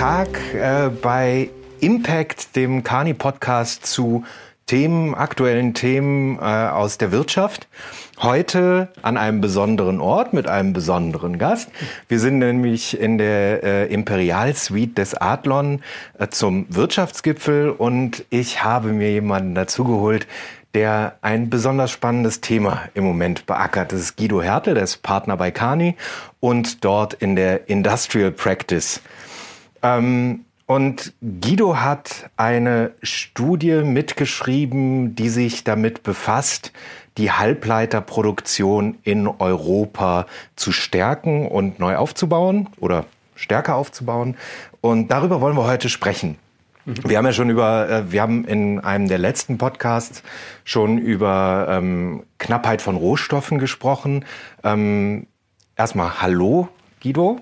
Tag äh, bei Impact, dem Kani Podcast zu Themen, aktuellen Themen äh, aus der Wirtschaft. Heute an einem besonderen Ort mit einem besonderen Gast. Wir sind nämlich in der äh, Imperial Suite des Adlon äh, zum Wirtschaftsgipfel und ich habe mir jemanden dazugeholt, der ein besonders spannendes Thema im Moment beackert. Das ist Guido Hertel, der ist Partner bei Kani und dort in der Industrial Practice. Ähm, und Guido hat eine Studie mitgeschrieben, die sich damit befasst, die Halbleiterproduktion in Europa zu stärken und neu aufzubauen oder stärker aufzubauen. Und darüber wollen wir heute sprechen. Wir haben ja schon über, äh, wir haben in einem der letzten Podcasts schon über ähm, Knappheit von Rohstoffen gesprochen. Ähm, erstmal Hallo, Guido.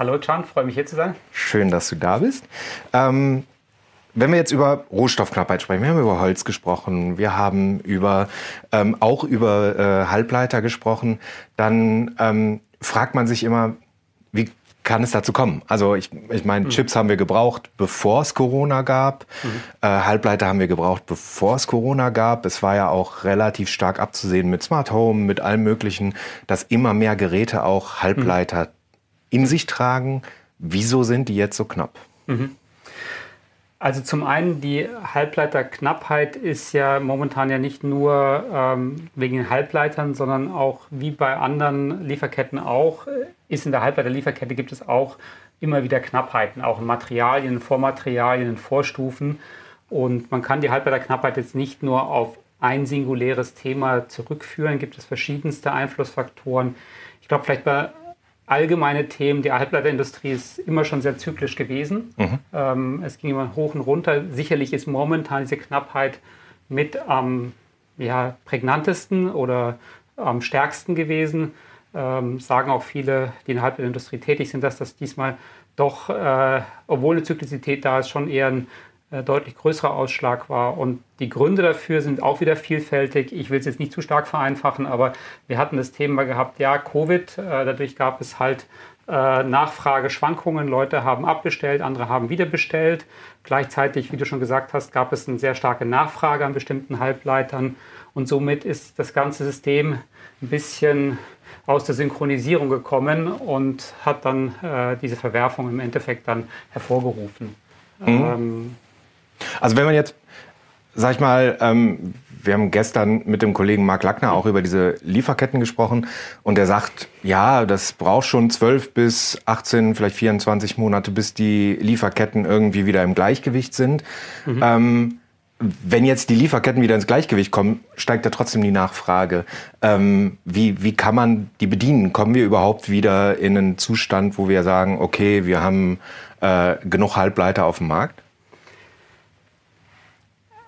Hallo, Can, freue mich hier zu sein. Schön, dass du da bist. Ähm, wenn wir jetzt über Rohstoffknappheit sprechen, wir haben über Holz gesprochen, wir haben über ähm, auch über äh, Halbleiter gesprochen, dann ähm, fragt man sich immer, wie kann es dazu kommen? Also ich, ich meine, mhm. Chips haben wir gebraucht, bevor es Corona gab. Mhm. Äh, Halbleiter haben wir gebraucht, bevor es Corona gab. Es war ja auch relativ stark abzusehen mit Smart Home, mit allem Möglichen, dass immer mehr Geräte auch Halbleiter mhm. In sich tragen. Wieso sind die jetzt so knapp? Mhm. Also zum einen, die Halbleiterknappheit ist ja momentan ja nicht nur ähm, wegen den Halbleitern, sondern auch wie bei anderen Lieferketten auch, äh, ist in der Halbleiterlieferkette gibt es auch immer wieder Knappheiten, auch in Materialien, Vormaterialien, in Vorstufen. Und man kann die Halbleiterknappheit jetzt nicht nur auf ein singuläres Thema zurückführen, gibt es verschiedenste Einflussfaktoren. Ich glaube, vielleicht bei allgemeine Themen. Die Halbleiterindustrie ist immer schon sehr zyklisch gewesen. Mhm. Ähm, es ging immer hoch und runter. Sicherlich ist momentan diese Knappheit mit am ja, prägnantesten oder am stärksten gewesen. Ähm, sagen auch viele, die in der Halbleiterindustrie tätig sind, dass das diesmal doch, äh, obwohl eine Zyklizität da ist, schon eher ein deutlich größerer Ausschlag war. Und die Gründe dafür sind auch wieder vielfältig. Ich will es jetzt nicht zu stark vereinfachen, aber wir hatten das Thema gehabt, ja, Covid, äh, dadurch gab es halt äh, Nachfrageschwankungen. Leute haben abbestellt, andere haben wieder bestellt. Gleichzeitig, wie du schon gesagt hast, gab es eine sehr starke Nachfrage an bestimmten Halbleitern. Und somit ist das ganze System ein bisschen aus der Synchronisierung gekommen und hat dann äh, diese Verwerfung im Endeffekt dann hervorgerufen. Mhm. Ähm, also wenn man jetzt, sag ich mal, ähm, wir haben gestern mit dem Kollegen Marc Lackner auch über diese Lieferketten gesprochen und er sagt, ja, das braucht schon 12 bis 18, vielleicht 24 Monate, bis die Lieferketten irgendwie wieder im Gleichgewicht sind. Mhm. Ähm, wenn jetzt die Lieferketten wieder ins Gleichgewicht kommen, steigt ja trotzdem die Nachfrage. Ähm, wie, wie kann man die bedienen? Kommen wir überhaupt wieder in einen Zustand, wo wir sagen, okay, wir haben äh, genug Halbleiter auf dem Markt?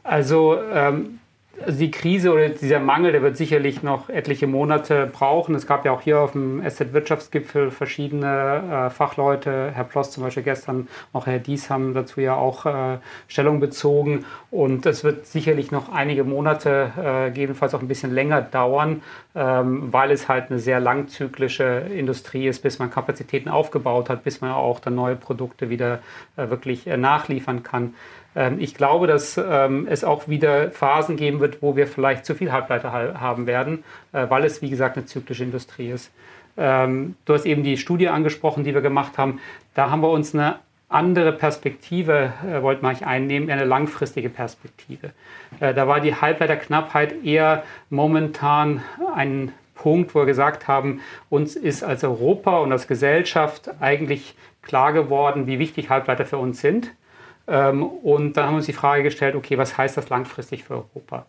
Also ähm, die Krise oder dieser Mangel, der wird sicherlich noch etliche Monate brauchen. Es gab ja auch hier auf dem Asset-Wirtschaftsgipfel verschiedene äh, Fachleute, Herr Ploss zum Beispiel gestern, auch Herr Dies haben dazu ja auch äh, Stellung bezogen. Und es wird sicherlich noch einige Monate, äh, gegebenenfalls auch ein bisschen länger dauern, ähm, weil es halt eine sehr langzyklische Industrie ist, bis man Kapazitäten aufgebaut hat, bis man auch dann neue Produkte wieder äh, wirklich äh, nachliefern kann. Ähm, ich glaube, dass ähm, es auch wieder Phasen geben wird, wo wir vielleicht zu viel Halbleiter haben werden, äh, weil es, wie gesagt, eine zyklische Industrie ist. Ähm, du hast eben die Studie angesprochen, die wir gemacht haben. Da haben wir uns eine andere Perspektive, äh, wollten wir eigentlich einnehmen, eine langfristige Perspektive. Äh, da war die Halbleiterknappheit eher momentan ein Punkt, wo wir gesagt haben, uns ist als Europa und als Gesellschaft eigentlich klar geworden, wie wichtig Halbleiter für uns sind. Ähm, und dann haben wir uns die Frage gestellt, okay, was heißt das langfristig für Europa?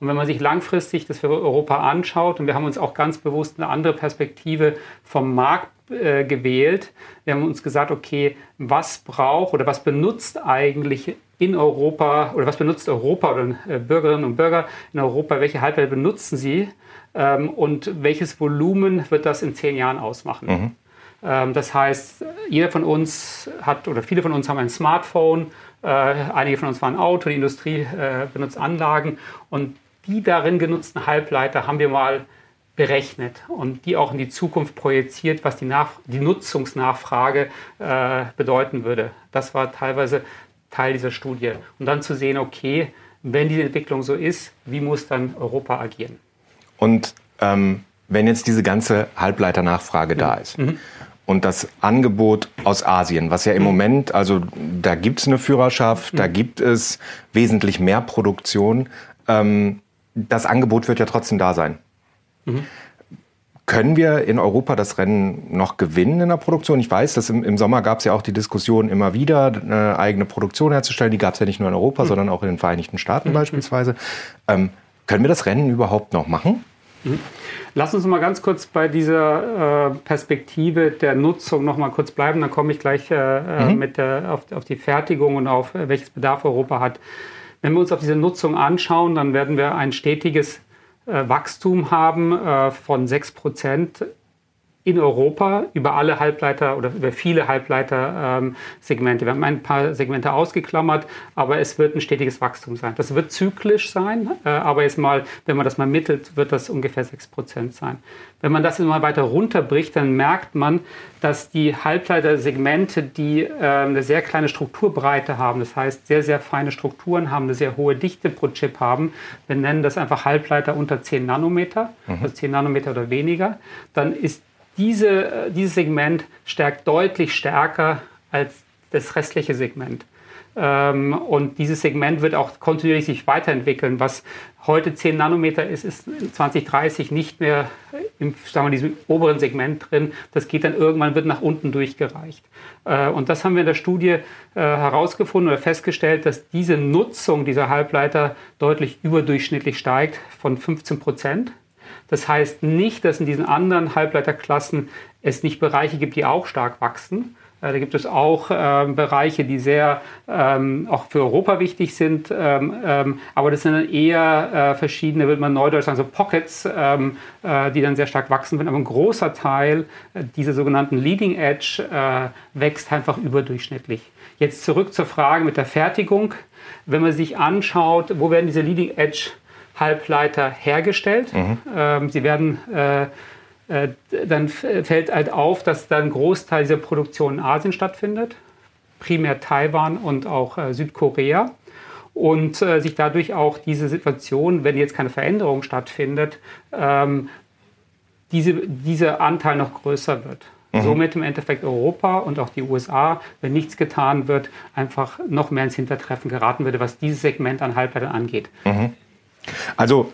Und wenn man sich langfristig das für Europa anschaut, und wir haben uns auch ganz bewusst eine andere Perspektive vom Markt äh, gewählt, wir haben uns gesagt, okay, was braucht oder was benutzt eigentlich in Europa oder was benutzt Europa oder äh, Bürgerinnen und Bürger in Europa, welche Halbleiter benutzen sie ähm, und welches Volumen wird das in zehn Jahren ausmachen? Mhm. Ähm, das heißt, jeder von uns hat oder viele von uns haben ein Smartphone, äh, einige von uns fahren Auto, die Industrie äh, benutzt Anlagen und die darin genutzten Halbleiter haben wir mal berechnet und die auch in die Zukunft projiziert, was die, Nach die Nutzungsnachfrage äh, bedeuten würde. Das war teilweise Teil dieser Studie. Und dann zu sehen, okay, wenn die Entwicklung so ist, wie muss dann Europa agieren? Und ähm, wenn jetzt diese ganze Halbleiternachfrage mhm. da ist mhm. Und das Angebot aus Asien, was ja im mhm. Moment, also da gibt es eine Führerschaft, da mhm. gibt es wesentlich mehr Produktion, ähm, das Angebot wird ja trotzdem da sein. Mhm. Können wir in Europa das Rennen noch gewinnen in der Produktion? Ich weiß, dass im, im Sommer gab es ja auch die Diskussion immer wieder, eine eigene Produktion herzustellen. Die gab es ja nicht nur in Europa, mhm. sondern auch in den Vereinigten Staaten mhm. beispielsweise. Ähm, können wir das Rennen überhaupt noch machen? Lass uns mal ganz kurz bei dieser äh, Perspektive der Nutzung noch mal kurz bleiben. Dann komme ich gleich äh, äh mhm. mit der, auf, auf, die Fertigung und auf äh, welches Bedarf Europa hat. Wenn wir uns auf diese Nutzung anschauen, dann werden wir ein stetiges äh, Wachstum haben äh, von 6 Prozent in Europa über alle Halbleiter oder über viele Halbleiter-Segmente. Wir haben ein paar Segmente ausgeklammert, aber es wird ein stetiges Wachstum sein. Das wird zyklisch sein, äh, aber jetzt mal, wenn man das mal mittelt, wird das ungefähr 6% sein. Wenn man das mal weiter runterbricht, dann merkt man, dass die Halbleiter-Segmente, die äh, eine sehr kleine Strukturbreite haben, das heißt sehr, sehr feine Strukturen haben, eine sehr hohe Dichte pro Chip haben, wir nennen das einfach Halbleiter unter 10 Nanometer, mhm. also 10 Nanometer oder weniger, dann ist diese, äh, dieses Segment stärkt deutlich stärker als das restliche Segment. Ähm, und dieses Segment wird auch kontinuierlich sich weiterentwickeln. Was heute 10 Nanometer ist, ist 2030 nicht mehr im sagen wir, diesem oberen Segment drin. Das geht dann irgendwann, wird nach unten durchgereicht. Äh, und das haben wir in der Studie äh, herausgefunden oder festgestellt, dass diese Nutzung dieser Halbleiter deutlich überdurchschnittlich steigt von 15 Prozent das heißt nicht, dass in diesen anderen Halbleiterklassen es nicht Bereiche gibt, die auch stark wachsen. Äh, da gibt es auch äh, Bereiche, die sehr ähm, auch für Europa wichtig sind, ähm, ähm, aber das sind dann eher äh, verschiedene, würde man neudeutsch sagen, so Pockets, ähm, äh, die dann sehr stark wachsen werden. Aber ein großer Teil äh, dieser sogenannten Leading Edge äh, wächst einfach überdurchschnittlich. Jetzt zurück zur Frage mit der Fertigung. Wenn man sich anschaut, wo werden diese Leading Edge Halbleiter hergestellt. Mhm. Ähm, sie werden äh, äh, dann fällt halt auf, dass dann ein Großteil dieser Produktion in Asien stattfindet, primär Taiwan und auch äh, Südkorea. Und sich dadurch auch diese Situation, wenn jetzt keine Veränderung stattfindet, ähm, diese, dieser Anteil noch größer wird. Mhm. Somit im Endeffekt Europa und auch die USA, wenn nichts getan wird, einfach noch mehr ins Hintertreffen geraten würde, was dieses Segment an Halbleitern angeht. Mhm. Also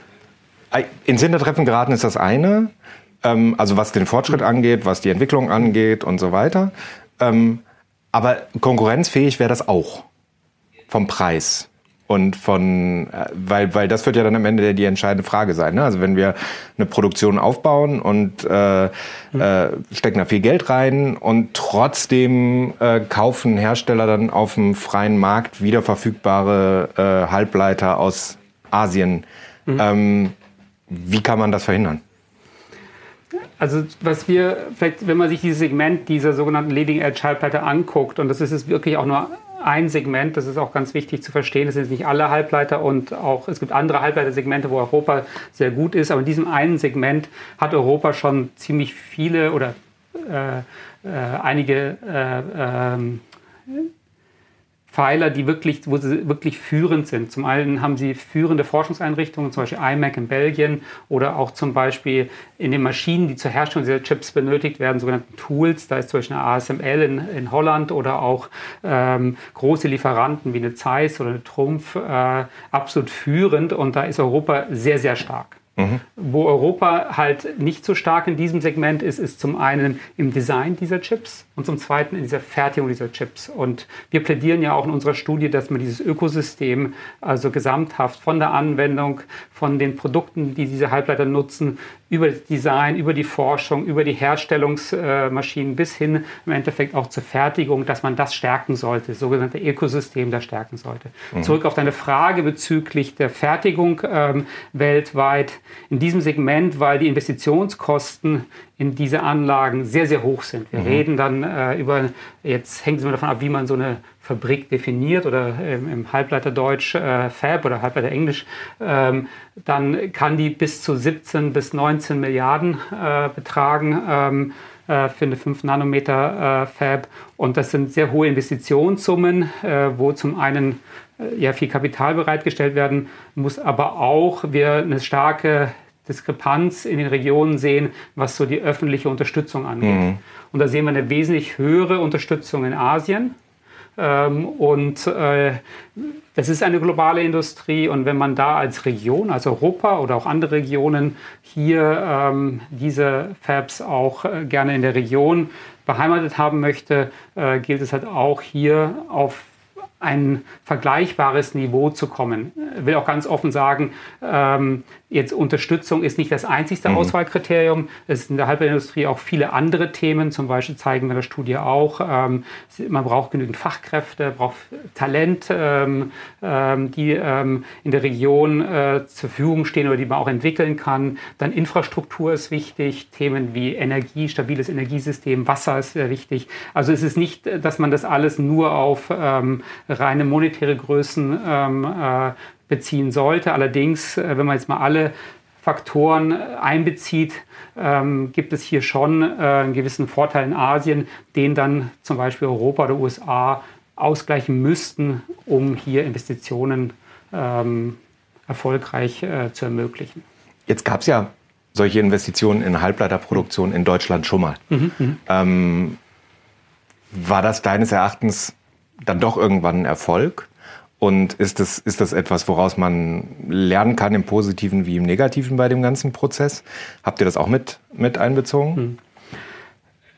ins Hintertreffen geraten ist das eine, ähm, also was den Fortschritt angeht, was die Entwicklung angeht und so weiter. Ähm, aber konkurrenzfähig wäre das auch vom Preis und von, äh, weil, weil das wird ja dann am Ende die entscheidende Frage sein. Ne? Also wenn wir eine Produktion aufbauen und äh, äh, stecken da viel Geld rein und trotzdem äh, kaufen Hersteller dann auf dem freien Markt wieder verfügbare äh, Halbleiter aus Asien. Mhm. Ähm, wie kann man das verhindern? Also was wir, vielleicht wenn man sich dieses Segment dieser sogenannten Leading Edge Halbleiter anguckt, und das ist es wirklich auch nur ein Segment, das ist auch ganz wichtig zu verstehen, das sind nicht alle Halbleiter und auch es gibt andere Halbleitersegmente, wo Europa sehr gut ist, aber in diesem einen Segment hat Europa schon ziemlich viele oder äh, äh, einige äh, ähm, Pfeiler, die wirklich, wo sie wirklich führend sind. Zum einen haben sie führende Forschungseinrichtungen, zum Beispiel IMAC in Belgien oder auch zum Beispiel in den Maschinen, die zur Herstellung dieser Chips benötigt werden, sogenannten Tools. Da ist zum Beispiel eine ASML in, in Holland oder auch ähm, große Lieferanten wie eine Zeiss oder eine Trumpf äh, absolut führend und da ist Europa sehr, sehr stark. Mhm. Wo Europa halt nicht so stark in diesem Segment ist, ist zum einen im Design dieser Chips und zum zweiten in dieser Fertigung dieser Chips. Und wir plädieren ja auch in unserer Studie, dass man dieses Ökosystem, also gesamthaft von der Anwendung, von den Produkten, die diese Halbleiter nutzen, über das Design, über die Forschung, über die Herstellungsmaschinen bis hin im Endeffekt auch zur Fertigung, dass man das stärken sollte, das sogenannte Ökosystem da stärken sollte. Mhm. Zurück auf deine Frage bezüglich der Fertigung ähm, weltweit in diesem Segment, weil die Investitionskosten in diese Anlagen sehr, sehr hoch sind. Wir mhm. reden dann äh, über, jetzt hängt es immer davon ab, wie man so eine Fabrik definiert oder im, im Halbleiterdeutsch äh, Fab oder Halbleiter Englisch, ähm, dann kann die bis zu 17 bis 19 Milliarden äh, betragen. Ähm, äh, für eine 5 Nanometer äh, Fab. Und das sind sehr hohe Investitionssummen, äh, wo zum einen ja viel Kapital bereitgestellt werden muss, aber auch wir eine starke Diskrepanz in den Regionen sehen, was so die öffentliche Unterstützung angeht. Mhm. Und da sehen wir eine wesentlich höhere Unterstützung in Asien. Ähm, und äh, das ist eine globale Industrie. Und wenn man da als Region, als Europa oder auch andere Regionen hier ähm, diese Fabs auch äh, gerne in der Region beheimatet haben möchte, äh, gilt es halt auch hier auf ein vergleichbares Niveau zu kommen. Ich will auch ganz offen sagen, ähm, jetzt Unterstützung ist nicht das einzigste mhm. Auswahlkriterium. Es ist in der Halbleiterindustrie auch viele andere Themen. Zum Beispiel zeigen wir in der Studie auch, ähm, man braucht genügend Fachkräfte, braucht Talent, ähm, ähm die ähm, in der Region äh, zur Verfügung stehen oder die man auch entwickeln kann. Dann Infrastruktur ist wichtig, Themen wie Energie, stabiles Energiesystem, Wasser ist sehr wichtig. Also es ist nicht, dass man das alles nur auf ähm, reine monetäre Größen ähm, äh, beziehen sollte. Allerdings, äh, wenn man jetzt mal alle Faktoren äh, einbezieht, ähm, gibt es hier schon äh, einen gewissen Vorteil in Asien, den dann zum Beispiel Europa oder USA ausgleichen müssten, um hier Investitionen ähm, erfolgreich äh, zu ermöglichen. Jetzt gab es ja solche Investitionen in Halbleiterproduktion in Deutschland schon mal. Mhm, mhm, ähm, war das deines Erachtens dann doch irgendwann ein Erfolg? Und ist das, ist das etwas, woraus man lernen kann im Positiven wie im Negativen bei dem ganzen Prozess? Habt ihr das auch mit, mit einbezogen? Hm.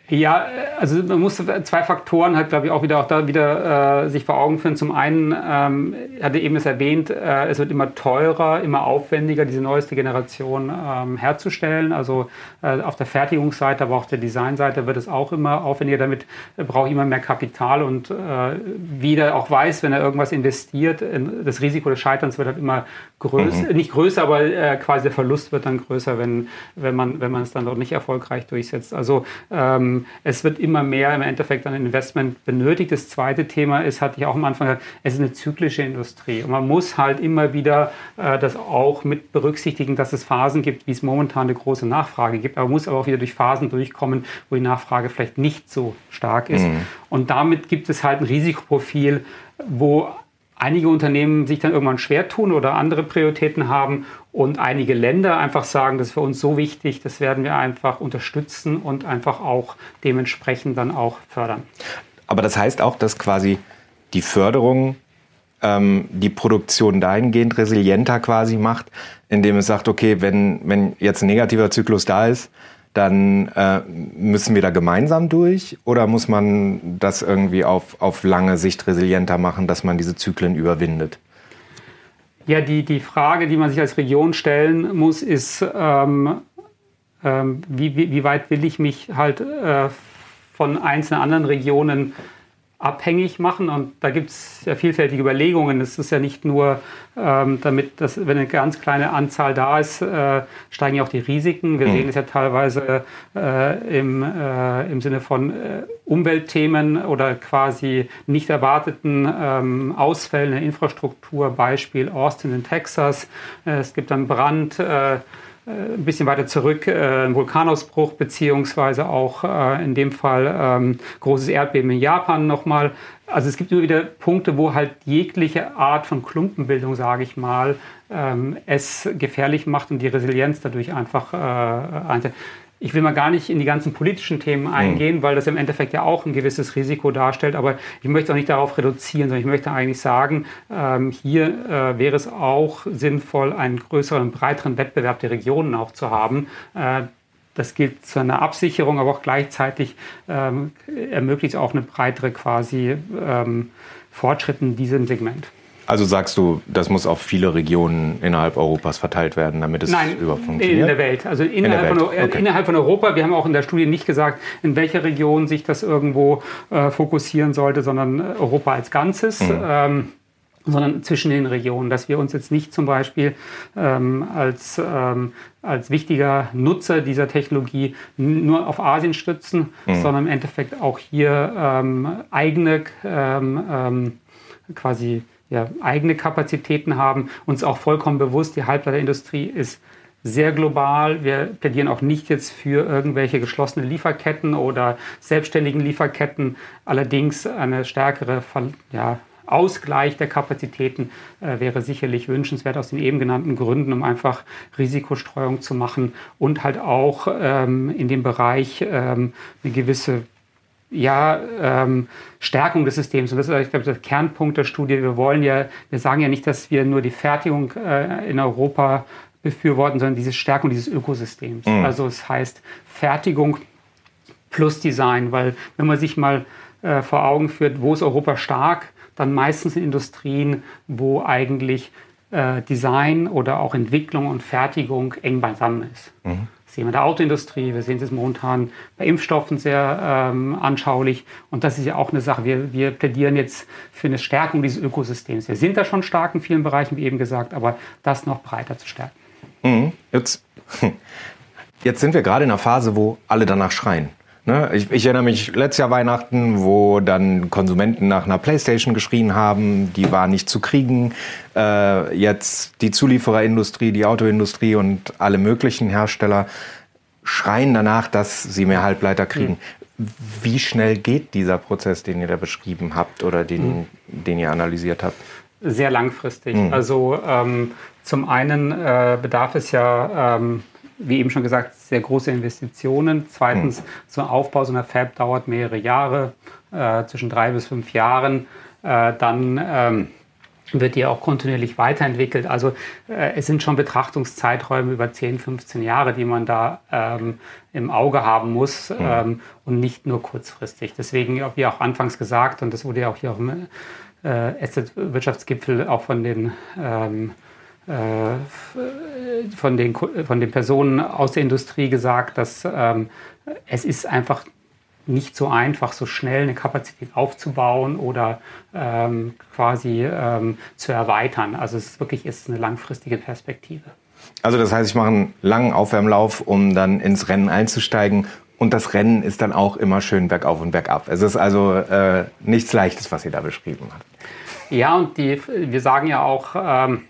Ja, also man muss zwei Faktoren halt, glaube ich, auch wieder auch da wieder äh, sich vor Augen führen. Zum einen, ähm, hatte eben es erwähnt, äh, es wird immer teurer, immer aufwendiger, diese neueste Generation ähm, herzustellen. Also äh, auf der Fertigungsseite, aber auch der Designseite wird es auch immer aufwendiger. Damit äh, braucht immer mehr Kapital und äh, wie der auch weiß, wenn er irgendwas investiert, das Risiko des Scheiterns wird halt immer größer, mhm. nicht größer, aber äh, quasi der Verlust wird dann größer, wenn, wenn man wenn man es dann dort nicht erfolgreich durchsetzt. Also ähm, es wird immer mehr im Endeffekt an Investment benötigt. Das zweite Thema ist, hatte ich auch am Anfang gesagt, es ist eine zyklische Industrie. Und man muss halt immer wieder äh, das auch mit berücksichtigen, dass es Phasen gibt, wie es momentan eine große Nachfrage gibt. Aber man muss aber auch wieder durch Phasen durchkommen, wo die Nachfrage vielleicht nicht so stark ist. Mhm. Und damit gibt es halt ein Risikoprofil, wo einige Unternehmen sich dann irgendwann schwer tun oder andere Prioritäten haben und einige Länder einfach sagen, das ist für uns so wichtig, das werden wir einfach unterstützen und einfach auch dementsprechend dann auch fördern. Aber das heißt auch, dass quasi die Förderung ähm, die Produktion dahingehend resilienter quasi macht, indem es sagt, okay, wenn, wenn jetzt ein negativer Zyklus da ist, dann äh, müssen wir da gemeinsam durch oder muss man das irgendwie auf, auf lange Sicht resilienter machen, dass man diese Zyklen überwindet? Ja, die, die Frage, die man sich als Region stellen muss, ist, ähm, ähm, wie, wie, wie, weit will ich mich halt äh, von einzelnen anderen Regionen abhängig machen. Und da gibt es ja vielfältige Überlegungen. Es ist ja nicht nur, ähm, damit, dass, wenn eine ganz kleine Anzahl da ist, äh, steigen ja auch die Risiken. Wir mhm. sehen es ja teilweise äh, im, äh, im Sinne von äh, Umweltthemen oder quasi nicht erwarteten ähm, Ausfällen der Infrastruktur. Beispiel Austin in Texas. Äh, es gibt einen Brand äh, ein bisschen weiter zurück, äh, ein Vulkanausbruch, beziehungsweise auch äh, in dem Fall ähm, großes Erdbeben in Japan nochmal. Also es gibt immer wieder Punkte, wo halt jegliche Art von Klumpenbildung, sage ich mal, ähm, es gefährlich macht und die Resilienz dadurch einfach äh, ich will mal gar nicht in die ganzen politischen Themen hm. eingehen, mhm. weil das im Endeffekt ja auch ein gewisses Risiko darstellt. Aber ich möchte auch nicht darauf reduzieren, sondern ich möchte eigentlich sagen, ähm, hier äh, wäre es auch sinnvoll, einen größeren, breiteren Wettbewerb der Regionen auch zu haben. Äh, das gilt zu einer Absicherung, aber auch gleichzeitig ähm, ermöglicht es auch eine breitere quasi ähm, Fortschritt in diesem Segment. Also sagst du, das muss auf viele Regionen innerhalb Europas verteilt werden, damit es Nein, überhaupt funktioniert? in der Welt. Also innerhalb, der Welt. Von, okay. innerhalb, Von, Europa. Wir haben auch in der Studie nicht gesagt, in welcher Region sich das irgendwo äh, fokussieren sollte, sondern Europa als Ganzes. Mhm. Ähm, sondern zwischen den Regionen, dass wir uns jetzt nicht zum Beispiel ähm, als, ähm, als wichtiger Nutzer dieser Technologie nur auf Asien stützen, mhm. sondern im Endeffekt auch hier ähm, eigene ähm, ähm, quasi ja, eigene Kapazitäten haben, uns auch vollkommen bewusst, die Halbleiterindustrie ist sehr global. Wir plädieren auch nicht jetzt für irgendwelche geschlossene Lieferketten oder selbstständigen Lieferketten. Allerdings eine stärkere ja, Ausgleich der Kapazitäten äh, wäre sicherlich wünschenswert aus den eben genannten Gründen, um einfach Risikostreuung zu machen und halt auch ähm, in dem Bereich ähm, eine gewisse ja, ähm, Stärkung des Systems. Und das ist, ich glaube, der Kernpunkt der Studie. Wir wollen ja, wir sagen ja nicht, dass wir nur die Fertigung äh, in Europa befürworten, sondern diese Stärkung dieses Ökosystems. Mhm. Also es heißt Fertigung plus Design, weil wenn man sich mal äh, vor Augen führt, wo ist Europa stark, dann meistens in Industrien, wo eigentlich äh, Design oder auch Entwicklung und Fertigung eng beisammen ist. Mhm. Sehen wir in der Autoindustrie, wir sehen es momentan bei Impfstoffen sehr ähm, anschaulich. Und das ist ja auch eine Sache. Wir, wir plädieren jetzt für eine Stärkung dieses Ökosystems. Wir sind da schon stark in vielen Bereichen, wie eben gesagt, aber das noch breiter zu stärken. Mhm. Jetzt, jetzt sind wir gerade in einer Phase, wo alle danach schreien. Ne? Ich, ich, erinnere mich letztes Jahr Weihnachten, wo dann Konsumenten nach einer Playstation geschrien haben, die war nicht zu kriegen. Äh, jetzt die Zuliefererindustrie, die Autoindustrie und alle möglichen Hersteller schreien danach, dass sie mehr Halbleiter kriegen. Mhm. Wie schnell geht dieser Prozess, den ihr da beschrieben habt oder den, mhm. den ihr analysiert habt? Sehr langfristig. Mhm. Also ähm, zum einen äh, bedarf es ja ähm, wie eben schon gesagt, sehr große Investitionen. Zweitens, mhm. so ein Aufbau so einer Fab dauert mehrere Jahre, äh, zwischen drei bis fünf Jahren. Äh, dann ähm, wird die auch kontinuierlich weiterentwickelt. Also äh, es sind schon Betrachtungszeiträume über 10, 15 Jahre, die man da ähm, im Auge haben muss mhm. ähm, und nicht nur kurzfristig. Deswegen, wie auch anfangs gesagt, und das wurde ja auch hier auf dem äh, Asset-Wirtschaftsgipfel auch von den ähm, äh, von den, von den Personen aus der Industrie gesagt, dass ähm, es ist einfach nicht so einfach, so schnell eine Kapazität aufzubauen oder ähm, quasi ähm, zu erweitern. Also es ist wirklich ist eine langfristige Perspektive. Also das heißt, ich mache einen langen Aufwärmlauf, um dann ins Rennen einzusteigen. Und das Rennen ist dann auch immer schön bergauf und bergab. Es ist also äh, nichts Leichtes, was ihr da beschrieben habt. Ja, und die, wir sagen ja auch, ähm,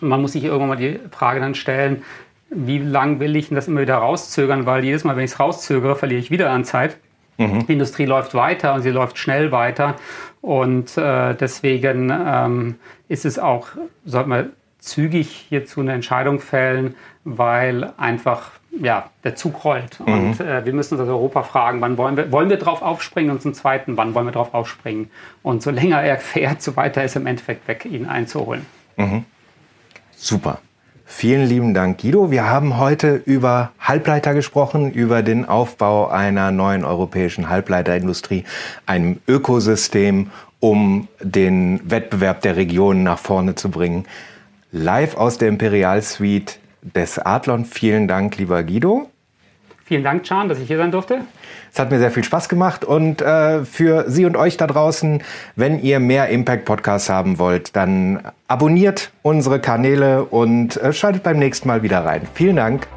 man muss sich irgendwann mal die Frage dann stellen, wie lange will ich das immer wieder rauszögern, weil jedes Mal, wenn ich es rauszögere, verliere ich wieder an Zeit. Mhm. Die Industrie läuft weiter und sie läuft schnell weiter. Und äh, deswegen ähm, ist es auch, sollte man zügig hierzu eine Entscheidung fällen, weil einfach ja, der Zug rollt. Mhm. Und äh, wir müssen uns als Europa fragen, wann wollen wir, wollen wir drauf aufspringen und zum Zweiten, wann wollen wir drauf aufspringen. Und so länger er fährt, so weiter ist im Endeffekt weg, ihn einzuholen. Mhm. Super. Vielen lieben Dank, Guido. Wir haben heute über Halbleiter gesprochen, über den Aufbau einer neuen europäischen Halbleiterindustrie, einem Ökosystem, um den Wettbewerb der Regionen nach vorne zu bringen. Live aus der Imperial Suite des Adlon. Vielen Dank, lieber Guido. Vielen Dank, Can, dass ich hier sein durfte. Es hat mir sehr viel Spaß gemacht und äh, für Sie und euch da draußen, wenn ihr mehr Impact Podcasts haben wollt, dann abonniert unsere Kanäle und äh, schaltet beim nächsten Mal wieder rein. Vielen Dank.